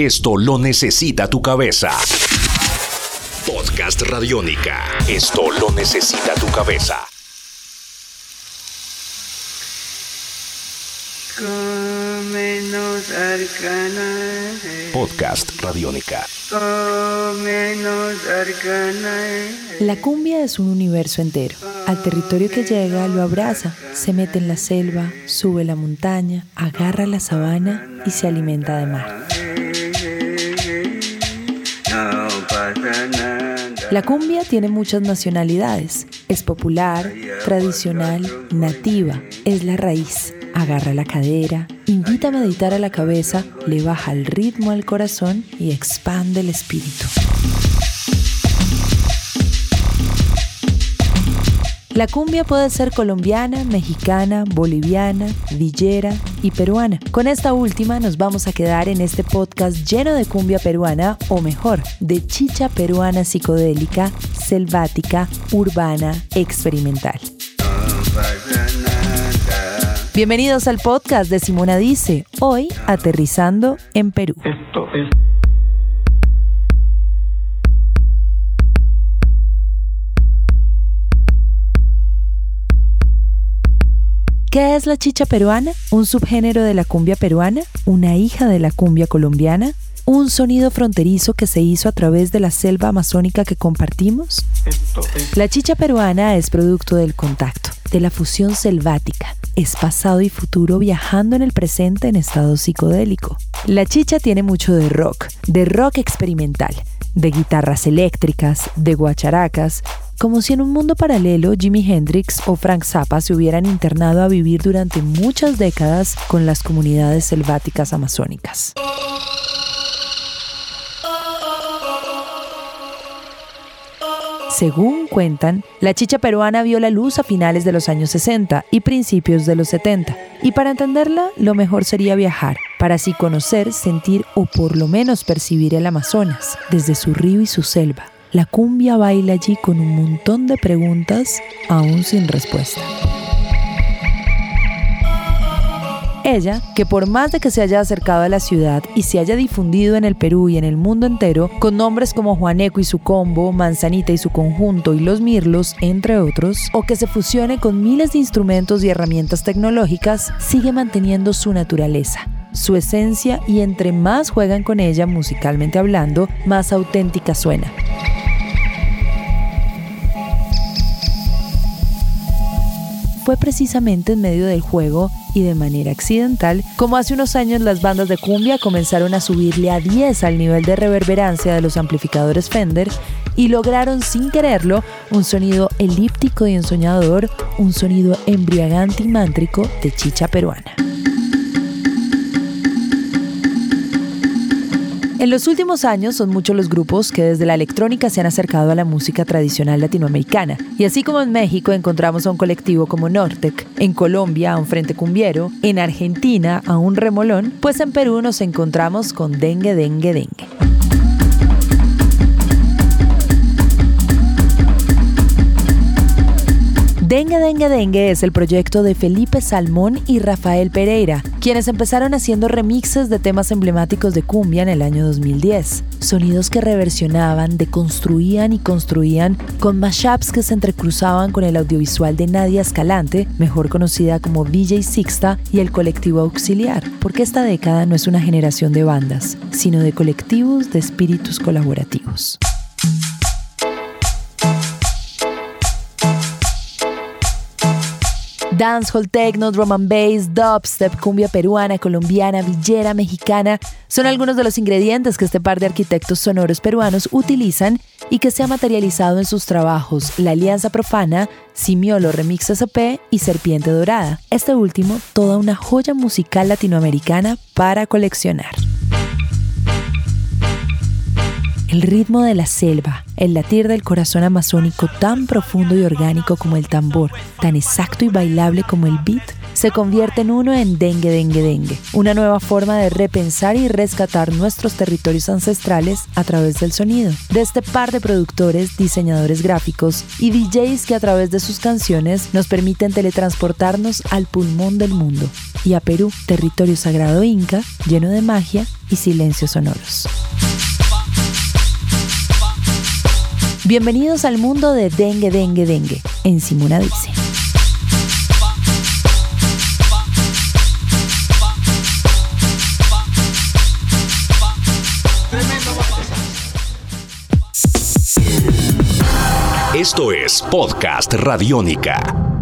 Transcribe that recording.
Esto lo necesita tu cabeza. Podcast Radiónica. Esto lo necesita tu cabeza. Podcast Radiónica. La cumbia es un universo entero. Al territorio que llega lo abraza, se mete en la selva, sube la montaña, agarra la sabana y se alimenta de mar. La cumbia tiene muchas nacionalidades. Es popular, tradicional, nativa. Es la raíz agarra la cadera, invita a meditar a la cabeza, le baja el ritmo al corazón y expande el espíritu. La cumbia puede ser colombiana, mexicana, boliviana, villera y peruana. Con esta última nos vamos a quedar en este podcast lleno de cumbia peruana, o mejor, de chicha peruana psicodélica, selvática, urbana, experimental. Bienvenidos al podcast de Simona Dice, hoy aterrizando en Perú. Esto es... ¿Qué es la chicha peruana? ¿Un subgénero de la cumbia peruana? ¿Una hija de la cumbia colombiana? ¿Un sonido fronterizo que se hizo a través de la selva amazónica que compartimos? La chicha peruana es producto del contacto, de la fusión selvática, es pasado y futuro viajando en el presente en estado psicodélico. La chicha tiene mucho de rock, de rock experimental, de guitarras eléctricas, de guacharacas, como si en un mundo paralelo Jimi Hendrix o Frank Zappa se hubieran internado a vivir durante muchas décadas con las comunidades selváticas amazónicas. Según cuentan, la chicha peruana vio la luz a finales de los años 60 y principios de los 70. Y para entenderla, lo mejor sería viajar, para así conocer, sentir o por lo menos percibir el Amazonas, desde su río y su selva. La cumbia baila allí con un montón de preguntas aún sin respuesta. Ella, que por más de que se haya acercado a la ciudad y se haya difundido en el Perú y en el mundo entero, con nombres como Juaneco y su combo, Manzanita y su conjunto y Los Mirlos, entre otros, o que se fusione con miles de instrumentos y herramientas tecnológicas, sigue manteniendo su naturaleza, su esencia y entre más juegan con ella musicalmente hablando, más auténtica suena. Fue precisamente en medio del juego y de manera accidental como hace unos años las bandas de cumbia comenzaron a subirle a 10 al nivel de reverberancia de los amplificadores Fender y lograron sin quererlo un sonido elíptico y ensoñador, un sonido embriagante y mántrico de chicha peruana. En los últimos años son muchos los grupos que desde la electrónica se han acercado a la música tradicional latinoamericana. Y así como en México encontramos a un colectivo como Nortec, en Colombia a un Frente Cumbiero, en Argentina a un Remolón, pues en Perú nos encontramos con Dengue Dengue Dengue. Dengue Dengue Dengue es el proyecto de Felipe Salmón y Rafael Pereira, quienes empezaron haciendo remixes de temas emblemáticos de cumbia en el año 2010. Sonidos que reversionaban, deconstruían y construían con mashups que se entrecruzaban con el audiovisual de Nadia Escalante, mejor conocida como DJ Sixta, y el colectivo auxiliar, porque esta década no es una generación de bandas, sino de colectivos de espíritus colaborativos. Dancehall, techno, drum and bass, dubstep, cumbia peruana, colombiana, villera, mexicana, son algunos de los ingredientes que este par de arquitectos sonoros peruanos utilizan y que se ha materializado en sus trabajos La Alianza Profana, Simiolo Remix SP y Serpiente Dorada. Este último, toda una joya musical latinoamericana para coleccionar el ritmo de la selva, el latir del corazón amazónico tan profundo y orgánico como el tambor, tan exacto y bailable como el beat, se convierte en uno en Dengue Dengue Dengue, una nueva forma de repensar y rescatar nuestros territorios ancestrales a través del sonido. De este par de productores, diseñadores gráficos y DJs que a través de sus canciones nos permiten teletransportarnos al pulmón del mundo y a Perú, territorio sagrado inca, lleno de magia y silencios sonoros. Bienvenidos al mundo de Dengue Dengue Dengue, en Simuna Dice. Esto es Podcast Radiónica.